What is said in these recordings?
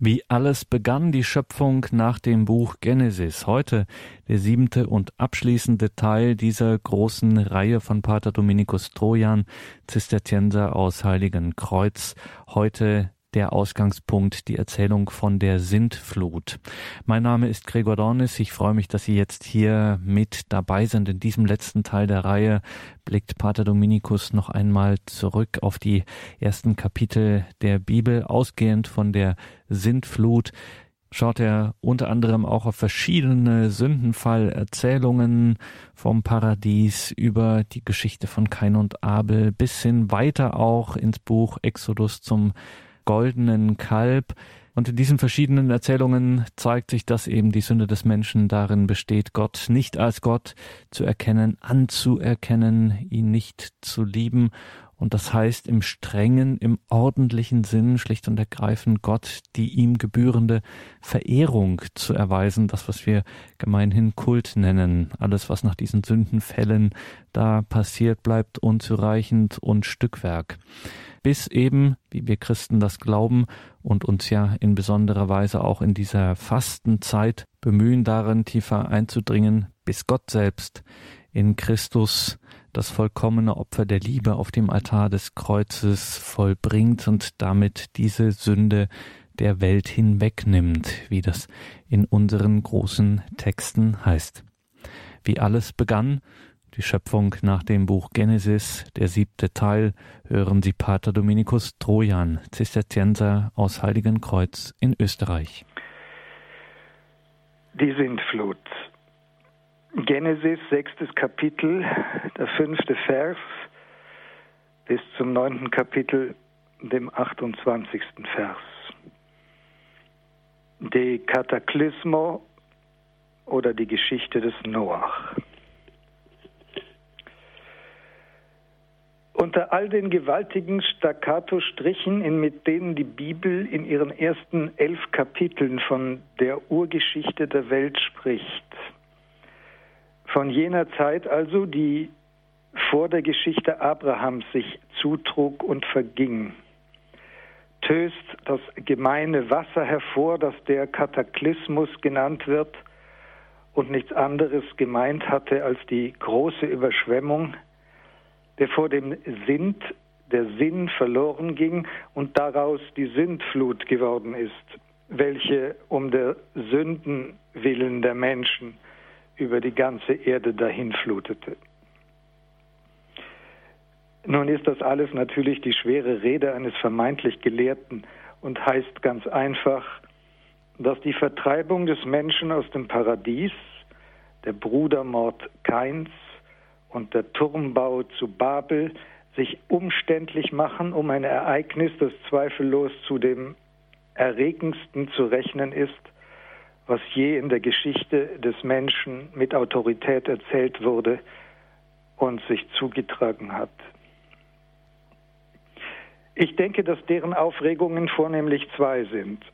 Wie alles begann die Schöpfung nach dem Buch Genesis. Heute der siebente und abschließende Teil dieser großen Reihe von Pater Dominikus Trojan, Zisterzienser aus Heiligen Kreuz. Heute der Ausgangspunkt, die Erzählung von der Sintflut. Mein Name ist Gregor Dornis. Ich freue mich, dass Sie jetzt hier mit dabei sind. In diesem letzten Teil der Reihe blickt Pater Dominikus noch einmal zurück auf die ersten Kapitel der Bibel, ausgehend von der Sintflut schaut er unter anderem auch auf verschiedene Sündenfallerzählungen vom Paradies über die Geschichte von Kain und Abel bis hin weiter auch ins Buch Exodus zum goldenen Kalb. Und in diesen verschiedenen Erzählungen zeigt sich, dass eben die Sünde des Menschen darin besteht, Gott nicht als Gott zu erkennen, anzuerkennen, ihn nicht zu lieben. Und das heißt im strengen, im ordentlichen Sinn schlicht und ergreifend Gott die ihm gebührende Verehrung zu erweisen, das, was wir gemeinhin Kult nennen. Alles, was nach diesen Sündenfällen da passiert, bleibt unzureichend und Stückwerk bis eben, wie wir Christen das glauben und uns ja in besonderer Weise auch in dieser Fastenzeit bemühen, darin tiefer einzudringen, bis Gott selbst in Christus das vollkommene Opfer der Liebe auf dem Altar des Kreuzes vollbringt und damit diese Sünde der Welt hinwegnimmt, wie das in unseren großen Texten heißt. Wie alles begann, die Schöpfung nach dem Buch Genesis, der siebte Teil, hören Sie Pater Dominikus Trojan, Zisterzienser aus Heiligenkreuz in Österreich. Die Sintflut. Genesis, sechstes Kapitel, der fünfte Vers bis zum neunten Kapitel, dem 28. Vers. De Kataklysmo oder die Geschichte des Noach. Unter all den gewaltigen Staccato-Strichen, mit denen die Bibel in ihren ersten elf Kapiteln von der Urgeschichte der Welt spricht, von jener Zeit also, die vor der Geschichte Abrahams sich zutrug und verging, töst das gemeine Wasser hervor, das der Kataklysmus genannt wird und nichts anderes gemeint hatte als die große Überschwemmung, der vor dem Sint, der Sinn verloren ging und daraus die Sündflut geworden ist, welche um der Sünden willen der Menschen über die ganze Erde dahinflutete. Nun ist das alles natürlich die schwere Rede eines vermeintlich Gelehrten und heißt ganz einfach, dass die Vertreibung des Menschen aus dem Paradies, der Brudermord Kains, und der Turmbau zu Babel sich umständlich machen, um ein Ereignis, das zweifellos zu dem erregendsten zu rechnen ist, was je in der Geschichte des Menschen mit Autorität erzählt wurde und sich zugetragen hat. Ich denke, dass deren Aufregungen vornehmlich zwei sind.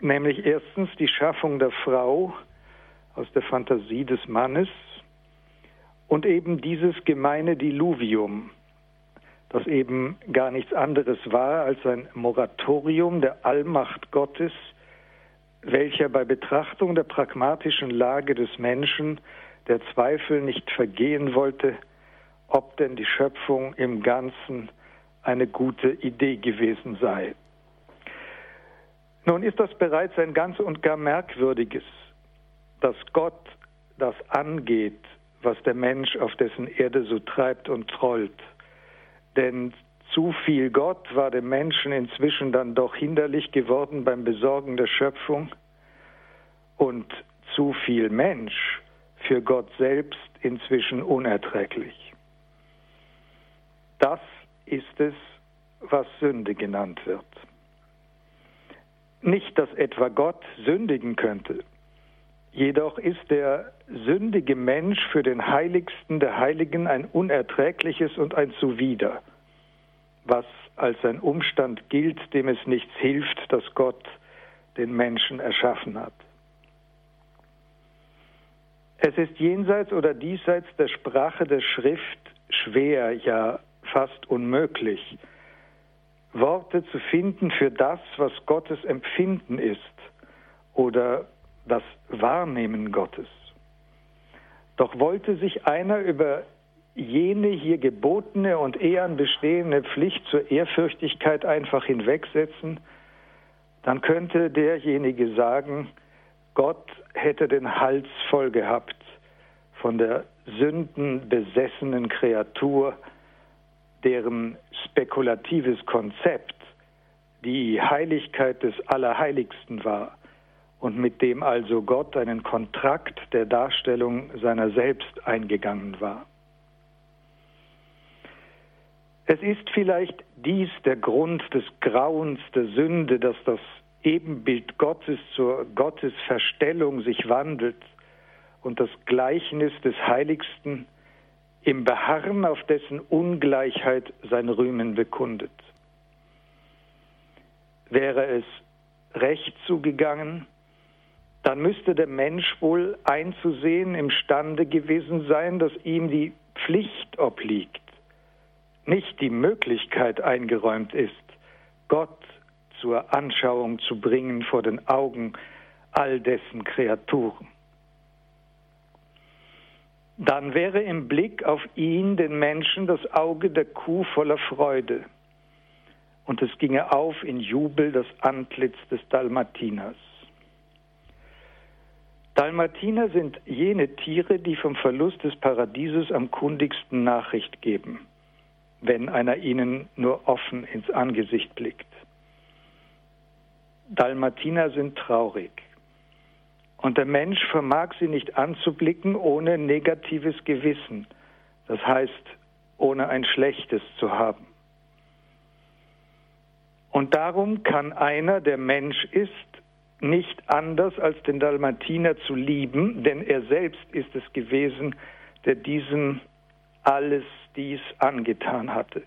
Nämlich erstens die Schaffung der Frau aus der Fantasie des Mannes und eben dieses gemeine Diluvium, das eben gar nichts anderes war als ein Moratorium der Allmacht Gottes, welcher bei Betrachtung der pragmatischen Lage des Menschen der Zweifel nicht vergehen wollte, ob denn die Schöpfung im Ganzen eine gute Idee gewesen sei. Nun ist das bereits ein ganz und gar merkwürdiges, dass Gott das angeht, was der Mensch auf dessen Erde so treibt und trollt. Denn zu viel Gott war dem Menschen inzwischen dann doch hinderlich geworden beim Besorgen der Schöpfung und zu viel Mensch für Gott selbst inzwischen unerträglich. Das ist es, was Sünde genannt wird. Nicht, dass etwa Gott sündigen könnte, Jedoch ist der sündige Mensch für den Heiligsten der Heiligen ein unerträgliches und ein Zuwider, was als ein Umstand gilt, dem es nichts hilft, dass Gott den Menschen erschaffen hat. Es ist jenseits oder diesseits der Sprache der Schrift schwer, ja fast unmöglich, Worte zu finden für das, was Gottes Empfinden ist oder das Wahrnehmen Gottes. Doch wollte sich einer über jene hier gebotene und ehern bestehende Pflicht zur Ehrfürchtigkeit einfach hinwegsetzen, dann könnte derjenige sagen, Gott hätte den Hals voll gehabt von der sündenbesessenen Kreatur, deren spekulatives Konzept die Heiligkeit des Allerheiligsten war und mit dem also Gott einen Kontrakt der Darstellung seiner selbst eingegangen war. Es ist vielleicht dies der Grund des Grauens der Sünde, dass das Ebenbild Gottes zur Gottesverstellung sich wandelt und das Gleichnis des Heiligsten im Beharren auf dessen Ungleichheit sein Rühmen bekundet. Wäre es recht zugegangen, dann müsste der Mensch wohl einzusehen imstande gewesen sein, dass ihm die Pflicht obliegt, nicht die Möglichkeit eingeräumt ist, Gott zur Anschauung zu bringen vor den Augen all dessen Kreaturen. Dann wäre im Blick auf ihn, den Menschen, das Auge der Kuh voller Freude. Und es ginge auf in Jubel das Antlitz des Dalmatiners. Dalmatiner sind jene Tiere, die vom Verlust des Paradieses am kundigsten Nachricht geben wenn einer ihnen nur offen ins Angesicht blickt. Dalmatiner sind traurig. Und der Mensch vermag sie nicht anzublicken ohne negatives Gewissen, das heißt ohne ein schlechtes zu haben. Und darum kann einer, der Mensch ist, nicht anders als den Dalmatiner zu lieben, denn er selbst ist es gewesen, der diesem alles dies angetan hatte.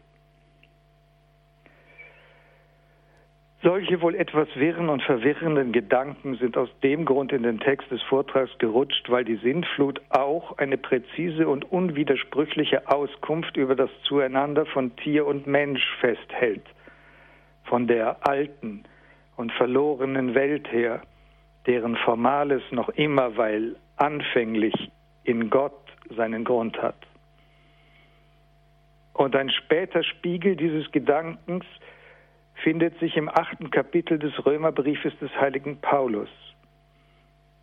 Solche wohl etwas wirren und verwirrenden Gedanken sind aus dem Grund in den Text des Vortrags gerutscht, weil die Sintflut auch eine präzise und unwidersprüchliche Auskunft über das Zueinander von Tier und Mensch festhält, von der alten und verlorenen Welt her, deren Formales noch immer, weil anfänglich in Gott seinen Grund hat. Und ein später Spiegel dieses Gedankens findet sich im achten Kapitel des Römerbriefes des heiligen Paulus.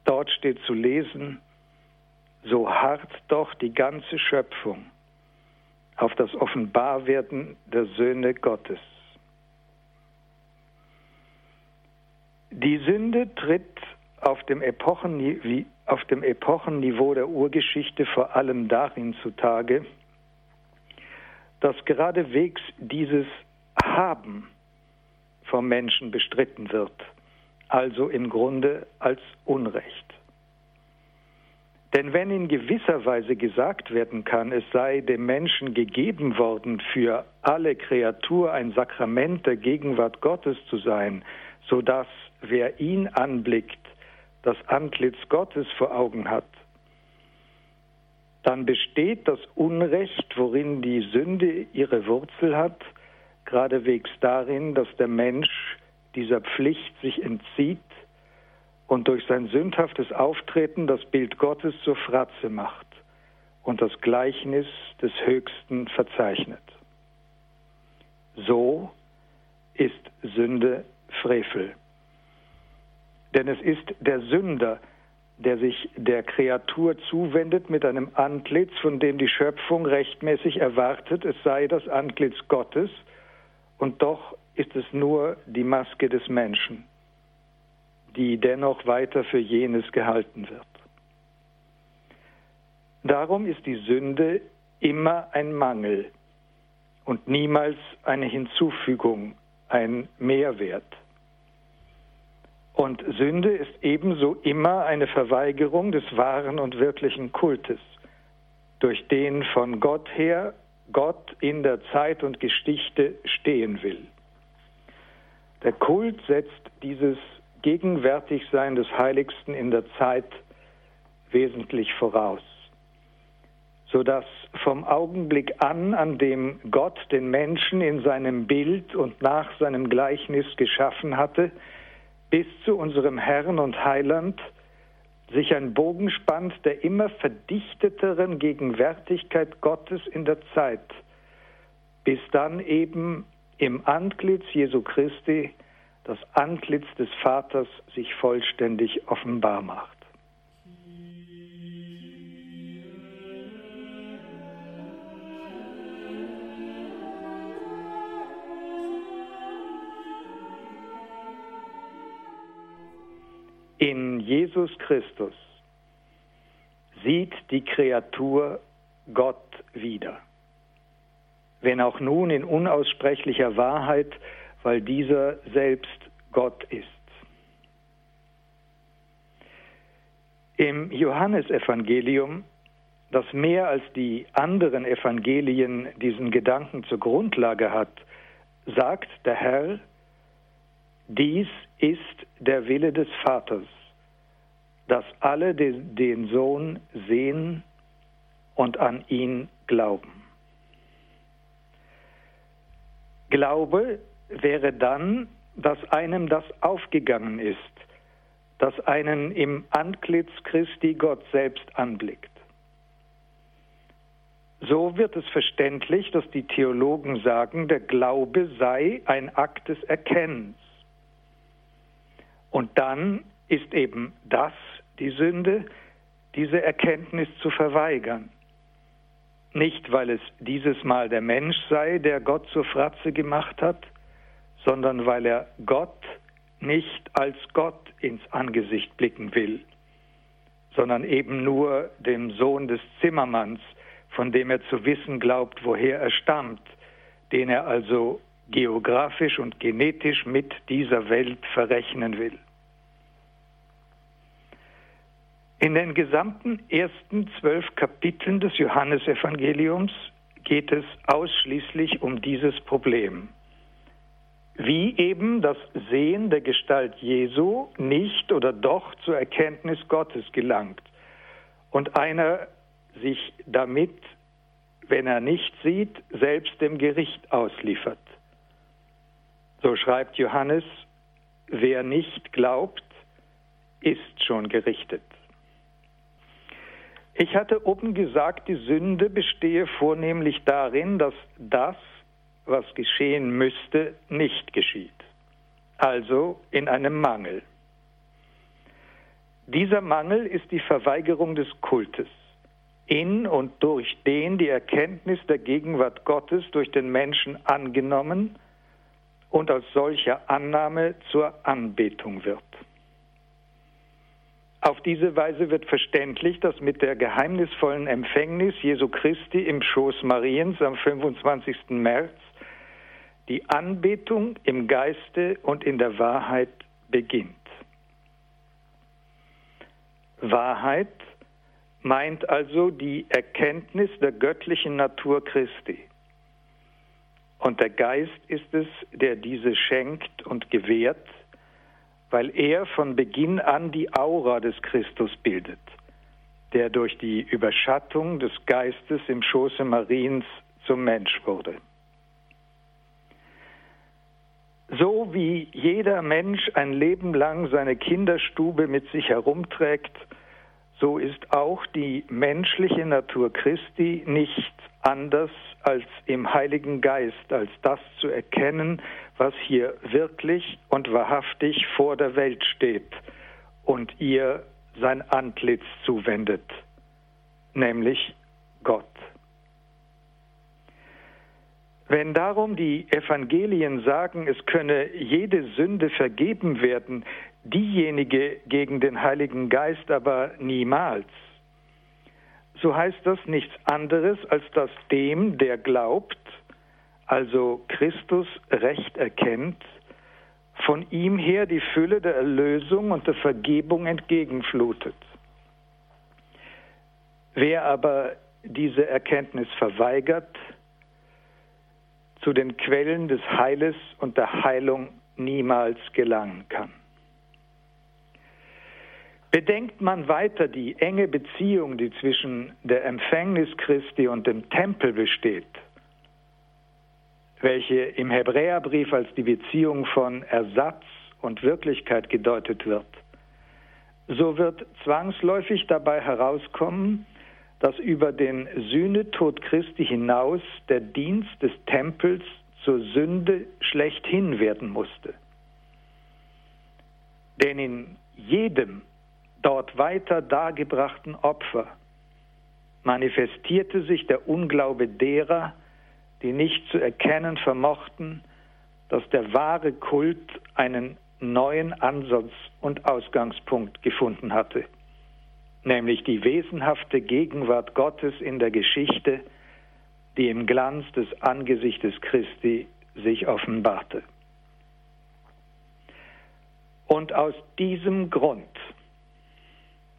Dort steht zu lesen, so hart doch die ganze Schöpfung auf das Offenbarwerden der Söhne Gottes. Die Sünde tritt auf dem, auf dem Epochenniveau der Urgeschichte vor allem darin zutage, dass geradewegs dieses Haben vom Menschen bestritten wird, also im Grunde als Unrecht. Denn wenn in gewisser Weise gesagt werden kann, es sei dem Menschen gegeben worden, für alle Kreatur ein Sakrament der Gegenwart Gottes zu sein, so dass wer ihn anblickt, das Antlitz Gottes vor Augen hat, dann besteht das Unrecht, worin die Sünde ihre Wurzel hat, geradewegs darin, dass der Mensch dieser Pflicht sich entzieht und durch sein sündhaftes Auftreten das Bild Gottes zur Fratze macht und das Gleichnis des Höchsten verzeichnet. So ist Sünde Frevel. Denn es ist der Sünder, der sich der Kreatur zuwendet mit einem Antlitz, von dem die Schöpfung rechtmäßig erwartet, es sei das Antlitz Gottes, und doch ist es nur die Maske des Menschen, die dennoch weiter für jenes gehalten wird. Darum ist die Sünde immer ein Mangel und niemals eine Hinzufügung, ein Mehrwert. Und Sünde ist ebenso immer eine Verweigerung des wahren und wirklichen Kultes, durch den von Gott her Gott in der Zeit und Geschichte stehen will. Der Kult setzt dieses Gegenwärtigsein des Heiligsten in der Zeit wesentlich voraus. sodass vom Augenblick an, an dem Gott den Menschen in seinem Bild und nach seinem Gleichnis geschaffen hatte, bis zu unserem Herrn und Heiland, sich ein Bogen spannt der immer verdichteteren Gegenwärtigkeit Gottes in der Zeit, bis dann eben im Antlitz Jesu Christi das Antlitz des Vaters sich vollständig offenbar macht. In Jesus Christus sieht die Kreatur Gott wieder, wenn auch nun in unaussprechlicher Wahrheit, weil dieser selbst Gott ist. Im Johannesevangelium, das mehr als die anderen Evangelien diesen Gedanken zur Grundlage hat, sagt der Herr, dies ist der Wille des Vaters, dass alle den Sohn sehen und an ihn glauben. Glaube wäre dann, dass einem das aufgegangen ist, dass einen im Antlitz Christi Gott selbst anblickt. So wird es verständlich, dass die Theologen sagen, der Glaube sei ein Akt des Erkennens. Und dann ist eben das die Sünde, diese Erkenntnis zu verweigern. Nicht, weil es dieses Mal der Mensch sei, der Gott zur Fratze gemacht hat, sondern weil er Gott nicht als Gott ins Angesicht blicken will, sondern eben nur dem Sohn des Zimmermanns, von dem er zu wissen glaubt, woher er stammt, den er also geografisch und genetisch mit dieser Welt verrechnen will. In den gesamten ersten zwölf Kapiteln des Johannesevangeliums geht es ausschließlich um dieses Problem. Wie eben das Sehen der Gestalt Jesu nicht oder doch zur Erkenntnis Gottes gelangt und einer sich damit, wenn er nicht sieht, selbst dem Gericht ausliefert. So schreibt Johannes, wer nicht glaubt, ist schon gerichtet. Ich hatte oben gesagt, die Sünde bestehe vornehmlich darin, dass das, was geschehen müsste, nicht geschieht. Also in einem Mangel. Dieser Mangel ist die Verweigerung des Kultes, in und durch den die Erkenntnis der Gegenwart Gottes durch den Menschen angenommen und als solcher Annahme zur Anbetung wird. Auf diese Weise wird verständlich, dass mit der geheimnisvollen Empfängnis Jesu Christi im Schoß Mariens am 25. März die Anbetung im Geiste und in der Wahrheit beginnt. Wahrheit meint also die Erkenntnis der göttlichen Natur Christi. Und der Geist ist es, der diese schenkt und gewährt, weil er von Beginn an die Aura des Christus bildet, der durch die Überschattung des Geistes im Schoße Mariens zum Mensch wurde. So wie jeder Mensch ein Leben lang seine Kinderstube mit sich herumträgt, so ist auch die menschliche Natur Christi nicht anders als im Heiligen Geist, als das zu erkennen, was hier wirklich und wahrhaftig vor der Welt steht und ihr sein Antlitz zuwendet, nämlich Gott. Wenn darum die Evangelien sagen, es könne jede Sünde vergeben werden, diejenige gegen den Heiligen Geist aber niemals, so heißt das nichts anderes, als dass dem, der glaubt, also Christus recht erkennt, von ihm her die Fülle der Erlösung und der Vergebung entgegenflutet. Wer aber diese Erkenntnis verweigert, zu den Quellen des Heiles und der Heilung niemals gelangen kann. Bedenkt man weiter die enge Beziehung, die zwischen der Empfängnis Christi und dem Tempel besteht, welche im Hebräerbrief als die Beziehung von Ersatz und Wirklichkeit gedeutet wird, so wird zwangsläufig dabei herauskommen, dass über den Sühnetod Christi hinaus der Dienst des Tempels zur Sünde schlechthin werden musste. Denn in jedem dort weiter dargebrachten Opfer manifestierte sich der Unglaube derer, die nicht zu erkennen vermochten, dass der wahre Kult einen neuen Ansatz und Ausgangspunkt gefunden hatte, nämlich die wesenhafte Gegenwart Gottes in der Geschichte, die im Glanz des Angesichtes Christi sich offenbarte. Und aus diesem Grund,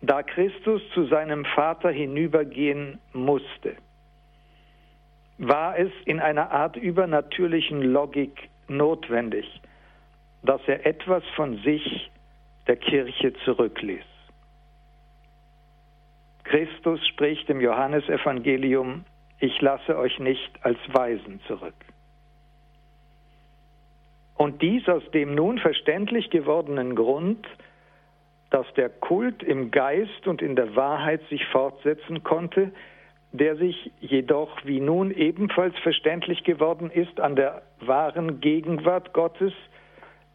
da Christus zu seinem Vater hinübergehen musste, war es in einer Art übernatürlichen Logik notwendig, dass er etwas von sich der Kirche zurückließ. Christus spricht im Johannesevangelium, ich lasse euch nicht als Weisen zurück. Und dies aus dem nun verständlich gewordenen Grund, dass der Kult im Geist und in der Wahrheit sich fortsetzen konnte, der sich jedoch, wie nun ebenfalls verständlich geworden ist, an der wahren Gegenwart Gottes,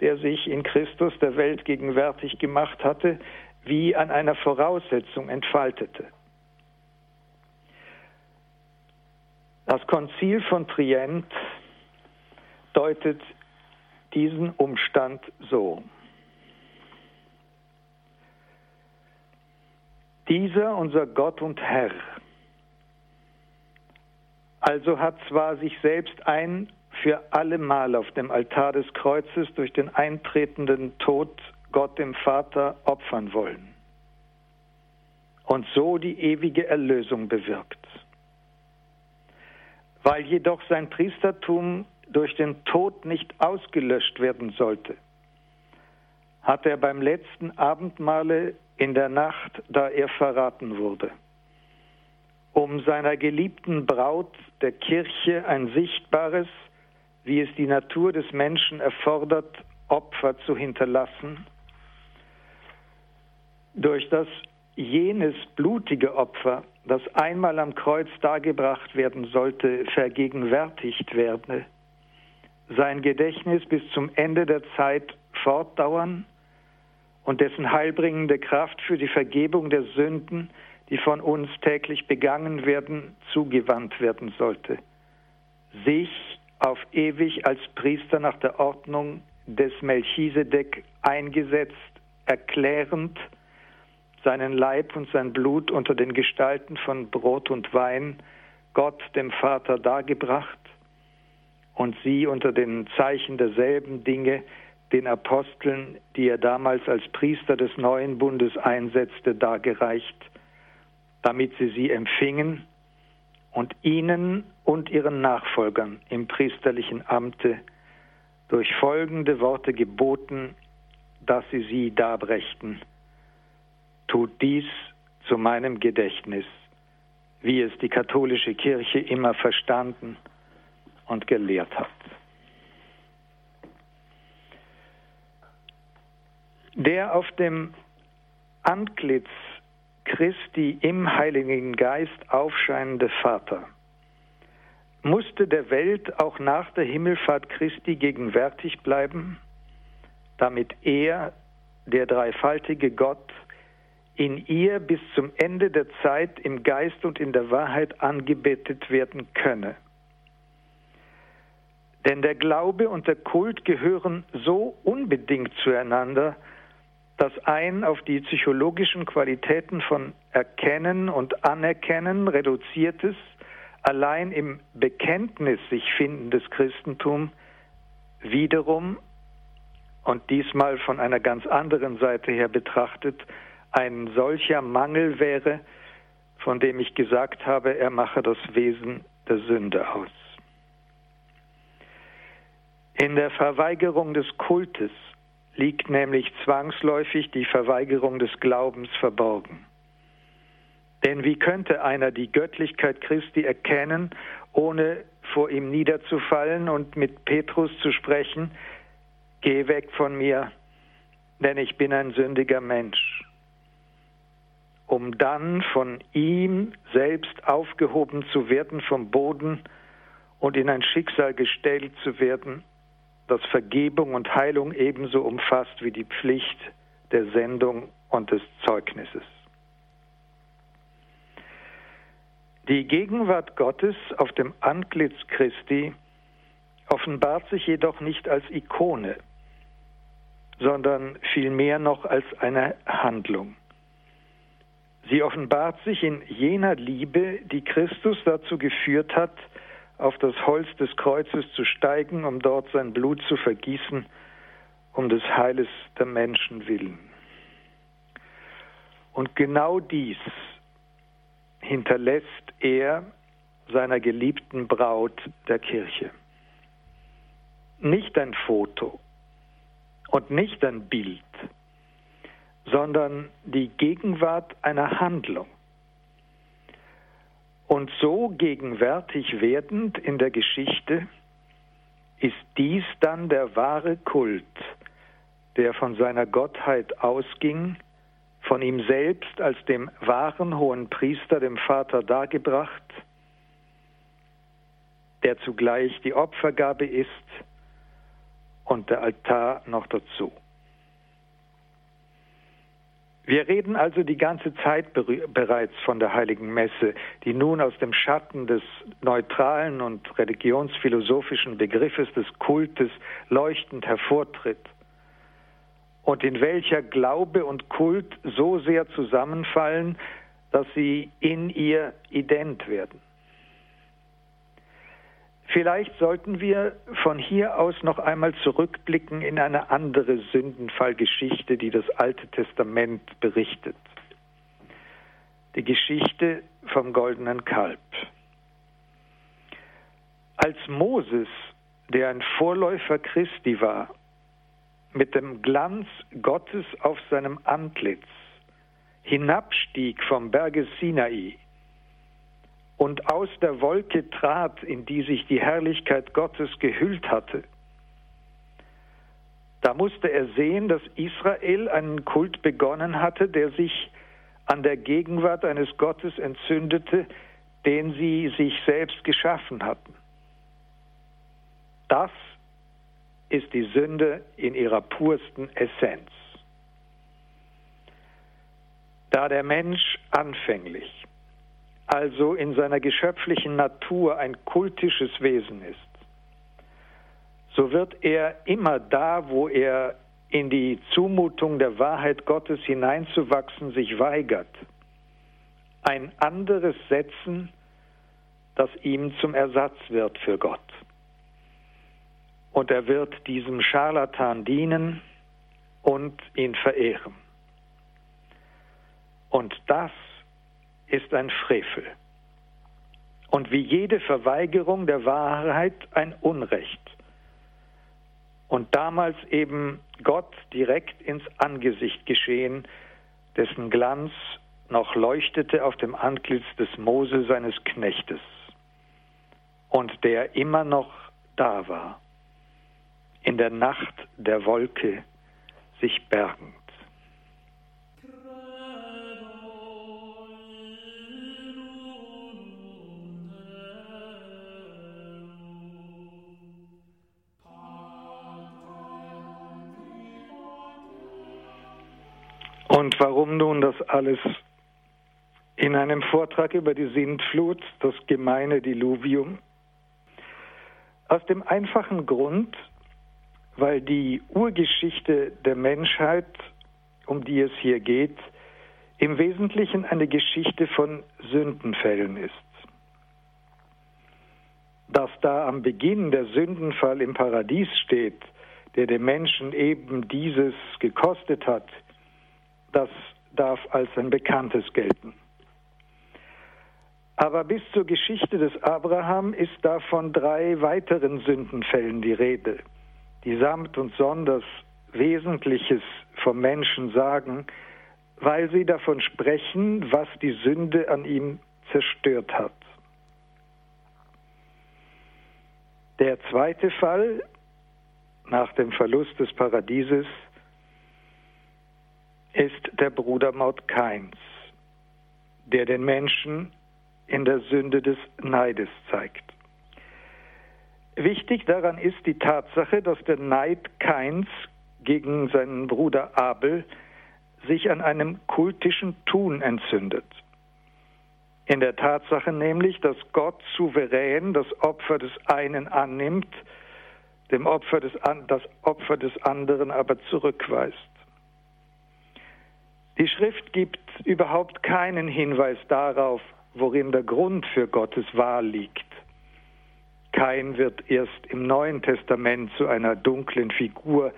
der sich in Christus der Welt gegenwärtig gemacht hatte, wie an einer Voraussetzung entfaltete. Das Konzil von Trient deutet diesen Umstand so. Dieser unser Gott und Herr also hat zwar sich selbst ein für allemal auf dem Altar des Kreuzes durch den eintretenden Tod Gott dem Vater opfern wollen und so die ewige Erlösung bewirkt. Weil jedoch sein Priestertum durch den Tod nicht ausgelöscht werden sollte, hat er beim letzten Abendmahle in der Nacht, da er verraten wurde, um seiner geliebten Braut der Kirche ein sichtbares, wie es die Natur des Menschen erfordert, Opfer zu hinterlassen, durch das jenes blutige Opfer, das einmal am Kreuz dargebracht werden sollte, vergegenwärtigt werde, sein Gedächtnis bis zum Ende der Zeit fortdauern und dessen heilbringende Kraft für die Vergebung der Sünden, die von uns täglich begangen werden, zugewandt werden sollte. Sich auf ewig als Priester nach der Ordnung des Melchisedek eingesetzt, erklärend, seinen Leib und sein Blut unter den Gestalten von Brot und Wein Gott dem Vater dargebracht und sie unter den Zeichen derselben Dinge den Aposteln, die er damals als Priester des neuen Bundes einsetzte, dargereicht, damit sie sie empfingen und ihnen und ihren Nachfolgern im priesterlichen Amte durch folgende Worte geboten, dass sie sie darbrächten. Tut dies zu meinem Gedächtnis, wie es die katholische Kirche immer verstanden und gelehrt hat. Der auf dem Antlitz Christi im Heiligen Geist aufscheinende Vater musste der Welt auch nach der Himmelfahrt Christi gegenwärtig bleiben, damit er, der dreifaltige Gott, in ihr bis zum Ende der Zeit im Geist und in der Wahrheit angebetet werden könne. Denn der Glaube und der Kult gehören so unbedingt zueinander, dass ein auf die psychologischen Qualitäten von Erkennen und Anerkennen reduziertes, allein im Bekenntnis sich findendes Christentum wiederum und diesmal von einer ganz anderen Seite her betrachtet, ein solcher Mangel wäre, von dem ich gesagt habe, er mache das Wesen der Sünde aus. In der Verweigerung des Kultes liegt nämlich zwangsläufig die Verweigerung des Glaubens verborgen. Denn wie könnte einer die Göttlichkeit Christi erkennen, ohne vor ihm niederzufallen und mit Petrus zu sprechen, Geh weg von mir, denn ich bin ein sündiger Mensch, um dann von ihm selbst aufgehoben zu werden vom Boden und in ein Schicksal gestellt zu werden, das Vergebung und Heilung ebenso umfasst wie die Pflicht der Sendung und des Zeugnisses. Die Gegenwart Gottes auf dem Antlitz Christi offenbart sich jedoch nicht als Ikone, sondern vielmehr noch als eine Handlung. Sie offenbart sich in jener Liebe, die Christus dazu geführt hat, auf das Holz des Kreuzes zu steigen, um dort sein Blut zu vergießen, um des Heiles der Menschen willen. Und genau dies hinterlässt er seiner geliebten Braut der Kirche. Nicht ein Foto und nicht ein Bild, sondern die Gegenwart einer Handlung. Und so gegenwärtig werdend in der Geschichte ist dies dann der wahre Kult, der von seiner Gottheit ausging von ihm selbst als dem wahren hohen Priester, dem Vater, dargebracht, der zugleich die Opfergabe ist und der Altar noch dazu. Wir reden also die ganze Zeit bereits von der heiligen Messe, die nun aus dem Schatten des neutralen und religionsphilosophischen Begriffes des Kultes leuchtend hervortritt und in welcher Glaube und Kult so sehr zusammenfallen, dass sie in ihr ident werden. Vielleicht sollten wir von hier aus noch einmal zurückblicken in eine andere Sündenfallgeschichte, die das Alte Testament berichtet. Die Geschichte vom goldenen Kalb. Als Moses, der ein Vorläufer Christi war, mit dem Glanz Gottes auf seinem Antlitz hinabstieg vom Berge Sinai und aus der Wolke trat, in die sich die Herrlichkeit Gottes gehüllt hatte, da musste er sehen, dass Israel einen Kult begonnen hatte, der sich an der Gegenwart eines Gottes entzündete, den sie sich selbst geschaffen hatten. Das ist die Sünde in ihrer pursten Essenz. Da der Mensch anfänglich, also in seiner geschöpflichen Natur ein kultisches Wesen ist, so wird er immer da, wo er in die Zumutung der Wahrheit Gottes hineinzuwachsen sich weigert, ein anderes setzen, das ihm zum Ersatz wird für Gott und er wird diesem Scharlatan dienen und ihn verehren. Und das ist ein Frevel. Und wie jede Verweigerung der Wahrheit ein Unrecht. Und damals eben Gott direkt ins Angesicht geschehen, dessen Glanz noch leuchtete auf dem Antlitz des Mose seines Knechtes und der immer noch da war in der Nacht der Wolke sich bergend. Und warum nun das alles in einem Vortrag über die Sintflut, das gemeine Diluvium? Aus dem einfachen Grund, weil die Urgeschichte der Menschheit, um die es hier geht, im Wesentlichen eine Geschichte von Sündenfällen ist. Dass da am Beginn der Sündenfall im Paradies steht, der dem Menschen eben dieses gekostet hat, das darf als ein bekanntes gelten. Aber bis zur Geschichte des Abraham ist da von drei weiteren Sündenfällen die Rede die samt und sonders Wesentliches vom Menschen sagen, weil sie davon sprechen, was die Sünde an ihm zerstört hat. Der zweite Fall nach dem Verlust des Paradieses ist der Brudermord Kains, der den Menschen in der Sünde des Neides zeigt. Wichtig daran ist die Tatsache, dass der Neid Kains gegen seinen Bruder Abel sich an einem kultischen Tun entzündet. In der Tatsache nämlich, dass Gott souverän das Opfer des einen annimmt, dem Opfer des, das Opfer des anderen aber zurückweist. Die Schrift gibt überhaupt keinen Hinweis darauf, worin der Grund für Gottes Wahl liegt. Kain wird erst im Neuen Testament zu einer dunklen Figur,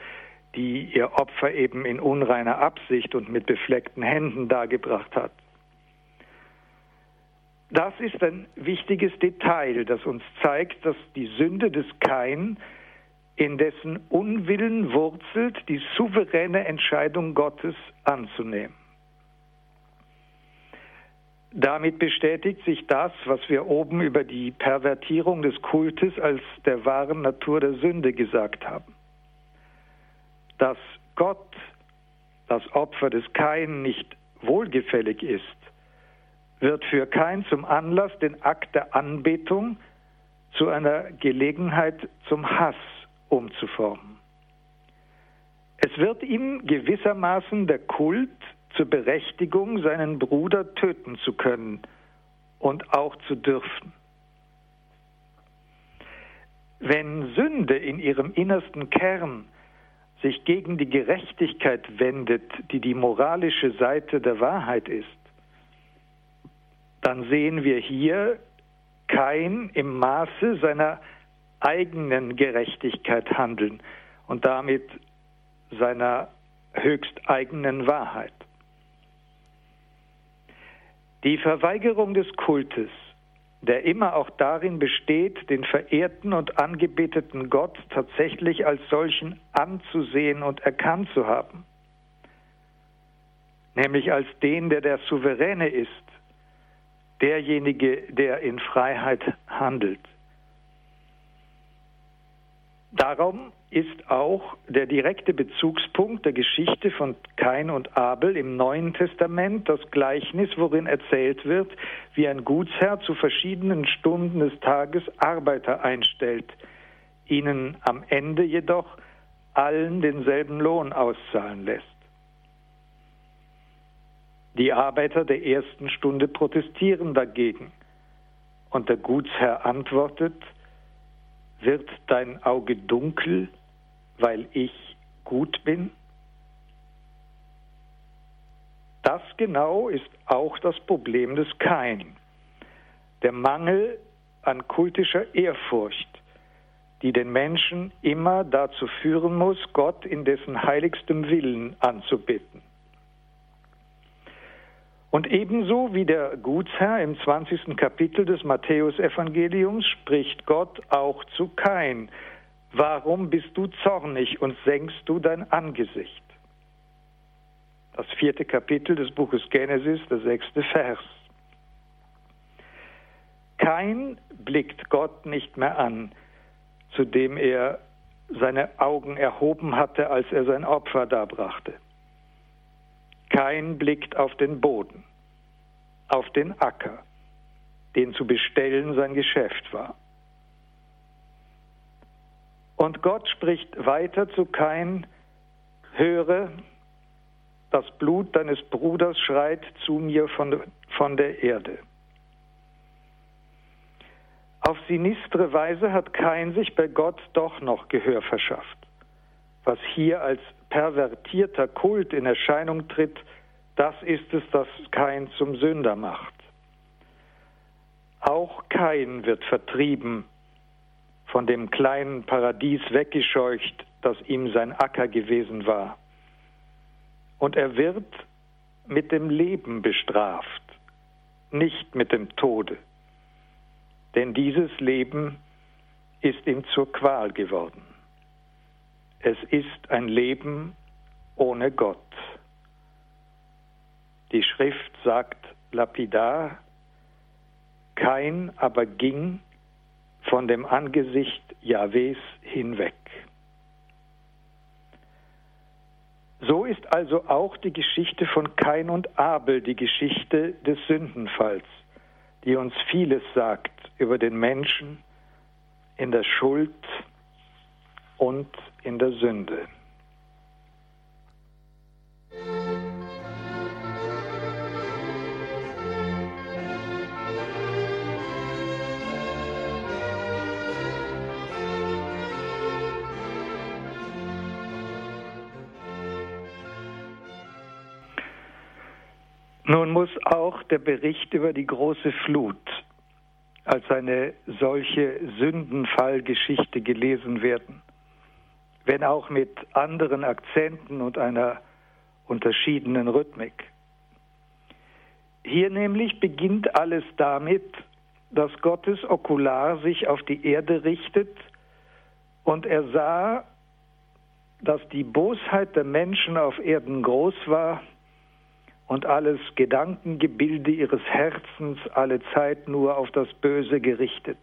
die ihr Opfer eben in unreiner Absicht und mit befleckten Händen dargebracht hat. Das ist ein wichtiges Detail, das uns zeigt, dass die Sünde des Kain in dessen Unwillen wurzelt, die souveräne Entscheidung Gottes anzunehmen. Damit bestätigt sich das, was wir oben über die Pervertierung des Kultes als der wahren Natur der Sünde gesagt haben. Dass Gott das Opfer des Kain nicht wohlgefällig ist, wird für Kain zum Anlass, den Akt der Anbetung zu einer Gelegenheit zum Hass umzuformen. Es wird ihm gewissermaßen der Kult zur Berechtigung, seinen Bruder töten zu können und auch zu dürfen. Wenn Sünde in ihrem innersten Kern sich gegen die Gerechtigkeit wendet, die die moralische Seite der Wahrheit ist, dann sehen wir hier kein im Maße seiner eigenen Gerechtigkeit handeln und damit seiner höchst eigenen Wahrheit. Die Verweigerung des Kultes, der immer auch darin besteht, den verehrten und angebeteten Gott tatsächlich als solchen anzusehen und erkannt zu haben, nämlich als den, der der Souveräne ist, derjenige, der in Freiheit handelt. Darum ist auch der direkte Bezugspunkt der Geschichte von Kain und Abel im Neuen Testament das Gleichnis, worin erzählt wird, wie ein Gutsherr zu verschiedenen Stunden des Tages Arbeiter einstellt, ihnen am Ende jedoch allen denselben Lohn auszahlen lässt. Die Arbeiter der ersten Stunde protestieren dagegen und der Gutsherr antwortet, wird dein Auge dunkel, weil ich gut bin? Das genau ist auch das Problem des Kain. Der Mangel an kultischer Ehrfurcht, die den Menschen immer dazu führen muss, Gott in dessen heiligstem Willen anzubitten. Und ebenso wie der Gutsherr im 20. Kapitel des Matthäusevangeliums spricht Gott auch zu Kain. Warum bist du zornig und senkst du dein Angesicht? Das vierte Kapitel des Buches Genesis, der sechste Vers. Kain blickt Gott nicht mehr an, zu dem er seine Augen erhoben hatte, als er sein Opfer darbrachte. Kein blickt auf den Boden, auf den Acker, den zu bestellen sein Geschäft war. Und Gott spricht weiter zu Kain, höre, das Blut deines Bruders schreit zu mir von, von der Erde. Auf sinistre Weise hat Kain sich bei Gott doch noch Gehör verschafft. Was hier als pervertierter Kult in Erscheinung tritt, das ist es, das Kain zum Sünder macht. Auch Kain wird vertrieben, von dem kleinen Paradies weggescheucht, das ihm sein Acker gewesen war. Und er wird mit dem Leben bestraft, nicht mit dem Tode. Denn dieses Leben ist ihm zur Qual geworden. Es ist ein Leben ohne Gott. Die Schrift sagt lapidar, kein aber ging von dem Angesicht Jahwes hinweg. So ist also auch die Geschichte von Kain und Abel die Geschichte des Sündenfalls, die uns vieles sagt über den Menschen in der Schuld und in der Sünde. Nun muss auch der Bericht über die große Flut als eine solche Sündenfallgeschichte gelesen werden, wenn auch mit anderen Akzenten und einer unterschiedenen Rhythmik. Hier nämlich beginnt alles damit, dass Gottes Okular sich auf die Erde richtet und er sah, dass die Bosheit der Menschen auf Erden groß war und alles Gedankengebilde ihres Herzens alle Zeit nur auf das Böse gerichtet.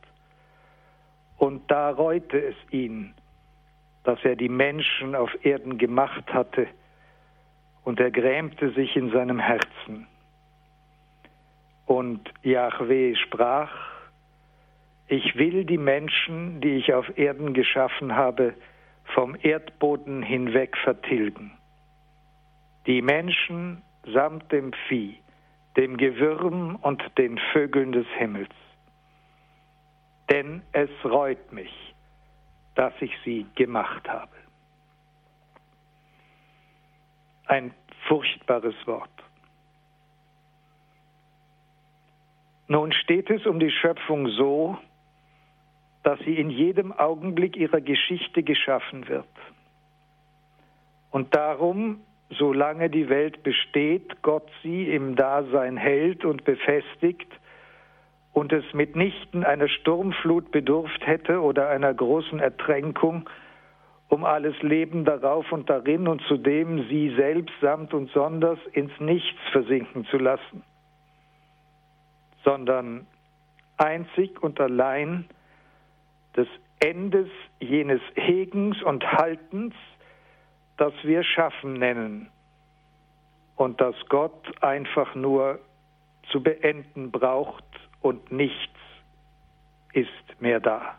Und da reute es ihn, dass er die Menschen auf Erden gemacht hatte, und er grämte sich in seinem Herzen. Und Yahweh sprach, ich will die Menschen, die ich auf Erden geschaffen habe, vom Erdboden hinweg vertilgen. Die Menschen samt dem Vieh, dem Gewürm und den Vögeln des Himmels. Denn es reut mich, dass ich sie gemacht habe. Ein furchtbares Wort. Nun steht es um die Schöpfung so, dass sie in jedem Augenblick ihrer Geschichte geschaffen wird. Und darum solange die Welt besteht, Gott sie im Dasein hält und befestigt und es mitnichten einer Sturmflut bedurft hätte oder einer großen Ertränkung, um alles Leben darauf und darin und zudem sie selbst samt und sonders ins Nichts versinken zu lassen, sondern einzig und allein des Endes jenes Hegens und Haltens, das wir Schaffen nennen und das Gott einfach nur zu beenden braucht und nichts ist mehr da.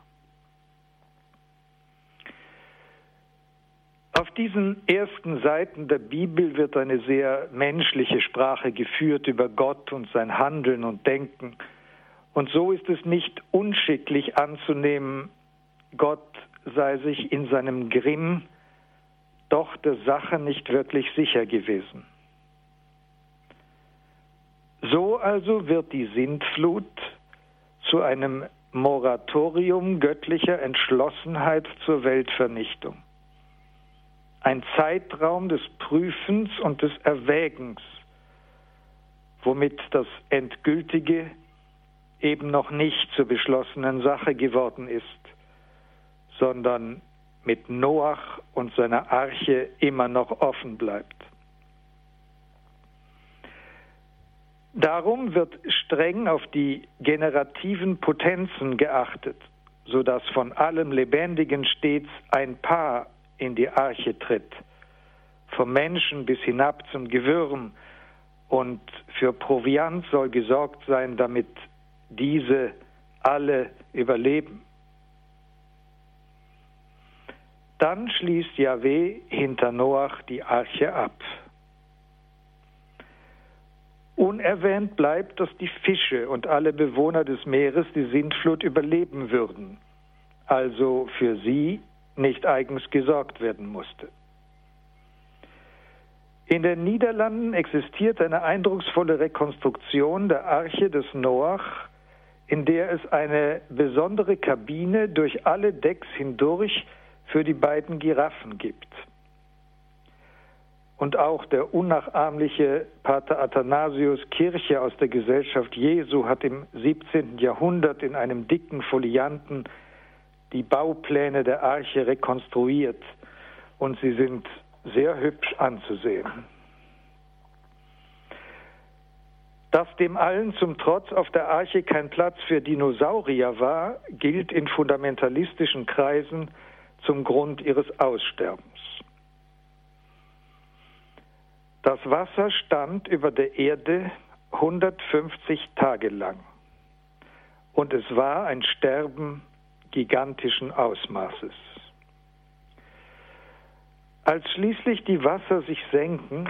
Auf diesen ersten Seiten der Bibel wird eine sehr menschliche Sprache geführt über Gott und sein Handeln und Denken. Und so ist es nicht unschicklich anzunehmen, Gott sei sich in seinem Grimm doch der Sache nicht wirklich sicher gewesen. So also wird die Sintflut zu einem Moratorium göttlicher Entschlossenheit zur Weltvernichtung. Ein Zeitraum des Prüfens und des Erwägens, womit das Endgültige eben noch nicht zur beschlossenen Sache geworden ist, sondern mit Noach und seiner Arche immer noch offen bleibt. Darum wird streng auf die generativen Potenzen geachtet, so dass von allem Lebendigen stets ein Paar in die Arche tritt, vom Menschen bis hinab zum Gewürm, und für Proviant soll gesorgt sein, damit diese alle überleben. Dann schließt Yahweh hinter Noach die Arche ab. Unerwähnt bleibt, dass die Fische und alle Bewohner des Meeres die Sintflut überleben würden, also für sie nicht eigens gesorgt werden musste. In den Niederlanden existiert eine eindrucksvolle Rekonstruktion der Arche des Noach, in der es eine besondere Kabine durch alle Decks hindurch für die beiden Giraffen gibt. Und auch der unnachahmliche Pater Athanasius Kirche aus der Gesellschaft Jesu hat im 17. Jahrhundert in einem dicken Folianten die Baupläne der Arche rekonstruiert und sie sind sehr hübsch anzusehen. Dass dem allen zum Trotz auf der Arche kein Platz für Dinosaurier war, gilt in fundamentalistischen Kreisen zum Grund ihres Aussterbens. Das Wasser stand über der Erde 150 Tage lang und es war ein Sterben gigantischen Ausmaßes. Als schließlich die Wasser sich senken,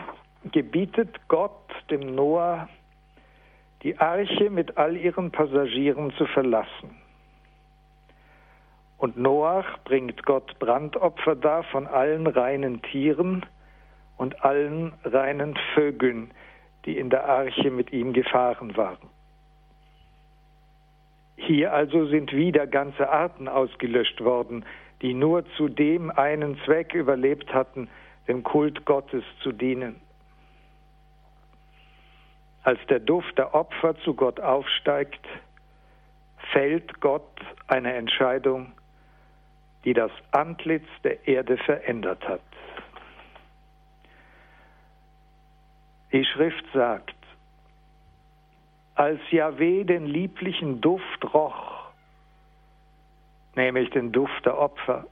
gebietet Gott dem Noah die Arche mit all ihren Passagieren zu verlassen. Und Noach bringt Gott Brandopfer dar von allen reinen Tieren und allen reinen Vögeln, die in der Arche mit ihm gefahren waren. Hier also sind wieder ganze Arten ausgelöscht worden, die nur zu dem einen Zweck überlebt hatten, dem Kult Gottes zu dienen. Als der Duft der Opfer zu Gott aufsteigt, fällt Gott eine Entscheidung, die das Antlitz der Erde verändert hat. Die Schrift sagt, als Yahweh den lieblichen Duft roch, nämlich den Duft der Opfer,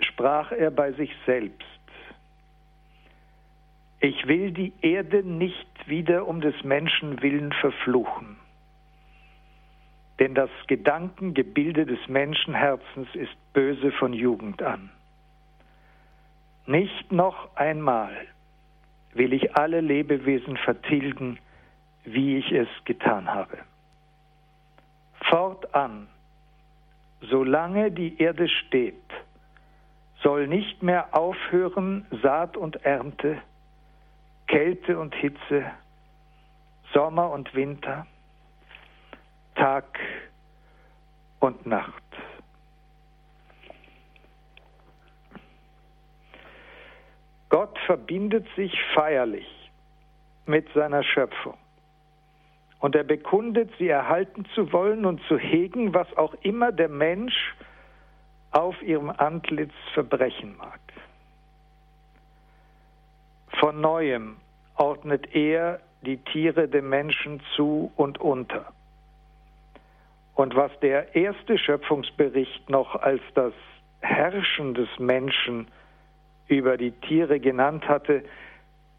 sprach er bei sich selbst, ich will die Erde nicht wieder um des Menschen willen verfluchen. Denn das Gedankengebilde des Menschenherzens ist böse von Jugend an. Nicht noch einmal will ich alle Lebewesen vertilgen, wie ich es getan habe. Fortan, solange die Erde steht, soll nicht mehr aufhören Saat und Ernte, Kälte und Hitze, Sommer und Winter, Tag und Nacht. Gott verbindet sich feierlich mit seiner Schöpfung und er bekundet, sie erhalten zu wollen und zu hegen, was auch immer der Mensch auf ihrem Antlitz verbrechen mag. Von neuem ordnet er die Tiere dem Menschen zu und unter. Und was der erste Schöpfungsbericht noch als das Herrschen des Menschen über die Tiere genannt hatte,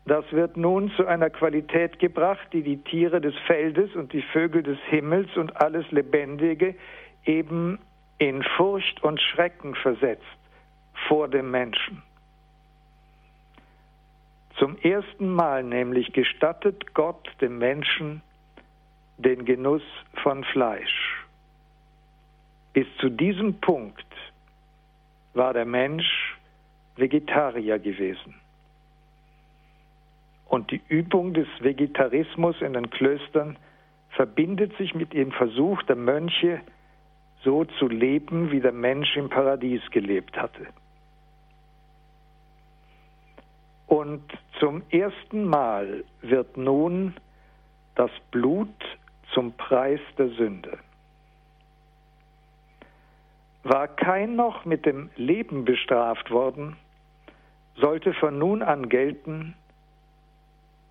das wird nun zu einer Qualität gebracht, die die Tiere des Feldes und die Vögel des Himmels und alles Lebendige eben in Furcht und Schrecken versetzt vor dem Menschen. Zum ersten Mal nämlich gestattet Gott dem Menschen den Genuss von Fleisch. Bis zu diesem Punkt war der Mensch Vegetarier gewesen. Und die Übung des Vegetarismus in den Klöstern verbindet sich mit dem Versuch der Mönche, so zu leben, wie der Mensch im Paradies gelebt hatte. Und zum ersten Mal wird nun das Blut zum Preis der Sünde. War kein noch mit dem Leben bestraft worden, sollte von nun an gelten,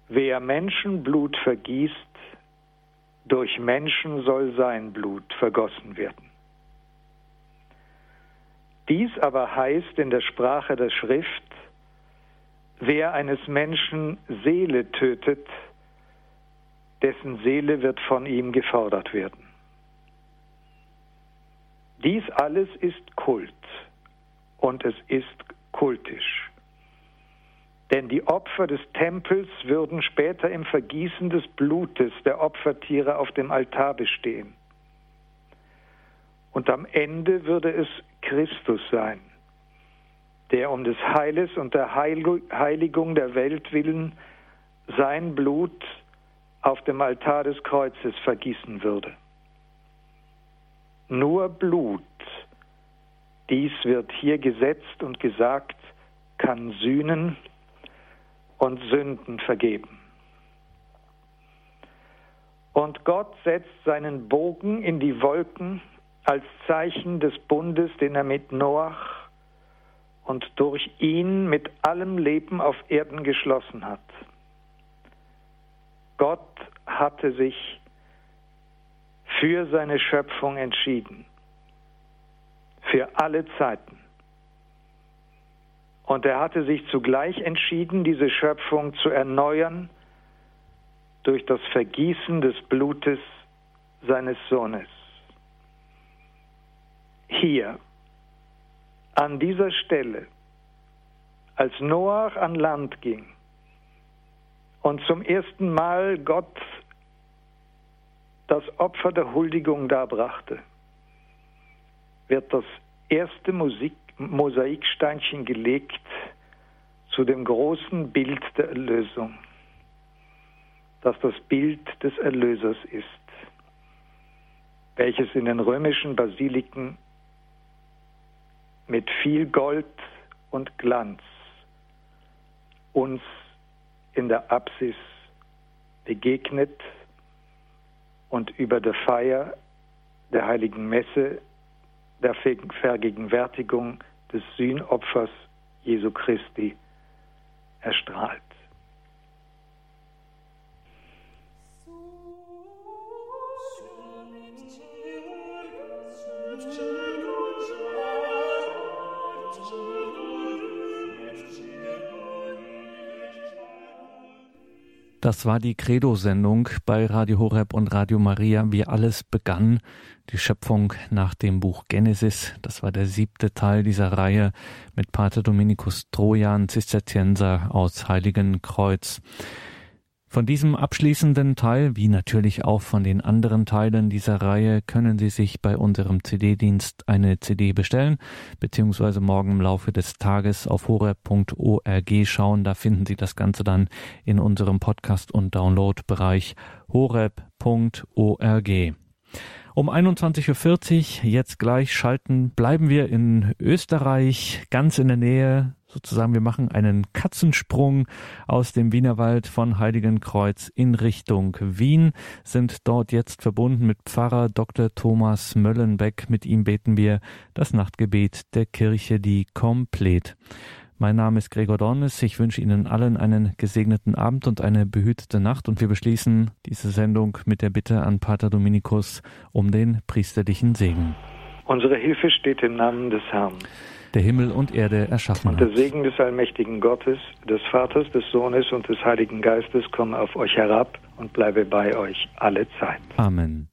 wer Menschenblut vergießt, durch Menschen soll sein Blut vergossen werden. Dies aber heißt in der Sprache der Schrift, Wer eines Menschen Seele tötet, dessen Seele wird von ihm gefordert werden. Dies alles ist Kult und es ist kultisch. Denn die Opfer des Tempels würden später im Vergießen des Blutes der Opfertiere auf dem Altar bestehen. Und am Ende würde es Christus sein, der um des Heiles und der Heiligung der Welt willen sein Blut auf dem Altar des Kreuzes vergießen würde. Nur Blut, dies wird hier gesetzt und gesagt, kann Sühnen und Sünden vergeben. Und Gott setzt seinen Bogen in die Wolken als Zeichen des Bundes, den er mit Noach und durch ihn mit allem Leben auf Erden geschlossen hat. Gott hatte sich für seine Schöpfung entschieden, für alle Zeiten. Und er hatte sich zugleich entschieden, diese Schöpfung zu erneuern durch das Vergießen des Blutes seines Sohnes. Hier, an dieser Stelle, als Noach an Land ging und zum ersten Mal Gott das Opfer der Huldigung darbrachte, wird das erste Musik Mosaiksteinchen gelegt zu dem großen Bild der Erlösung, das das Bild des Erlösers ist, welches in den römischen Basiliken mit viel Gold und Glanz uns in der Apsis begegnet und über der Feier der heiligen Messe der Vergegenwärtigung des Sühnopfers Jesu Christi erstrahlt. Das war die Credo-Sendung bei Radio Horeb und Radio Maria, wie alles begann. Die Schöpfung nach dem Buch Genesis. Das war der siebte Teil dieser Reihe mit Pater Dominikus Trojan, Zisterzienser aus Heiligenkreuz. Von diesem abschließenden Teil, wie natürlich auch von den anderen Teilen dieser Reihe, können Sie sich bei unserem CD-Dienst eine CD bestellen, beziehungsweise morgen im Laufe des Tages auf horeb.org schauen. Da finden Sie das Ganze dann in unserem Podcast- und Download-Bereich horeb.org. Um 21.40 Uhr jetzt gleich schalten, bleiben wir in Österreich, ganz in der Nähe, sozusagen, wir machen einen Katzensprung aus dem Wienerwald von Heiligenkreuz in Richtung Wien, sind dort jetzt verbunden mit Pfarrer Dr. Thomas Möllenbeck. Mit ihm beten wir das Nachtgebet der Kirche, die komplett. Mein Name ist Gregor Dornes. Ich wünsche Ihnen allen einen gesegneten Abend und eine behütete Nacht. Und wir beschließen diese Sendung mit der Bitte an Pater Dominikus um den priesterlichen Segen. Unsere Hilfe steht im Namen des Herrn. Der Himmel und Erde erschaffen Und der Segen des allmächtigen Gottes, des Vaters, des Sohnes und des Heiligen Geistes komme auf euch herab und bleibe bei euch alle Zeit. Amen.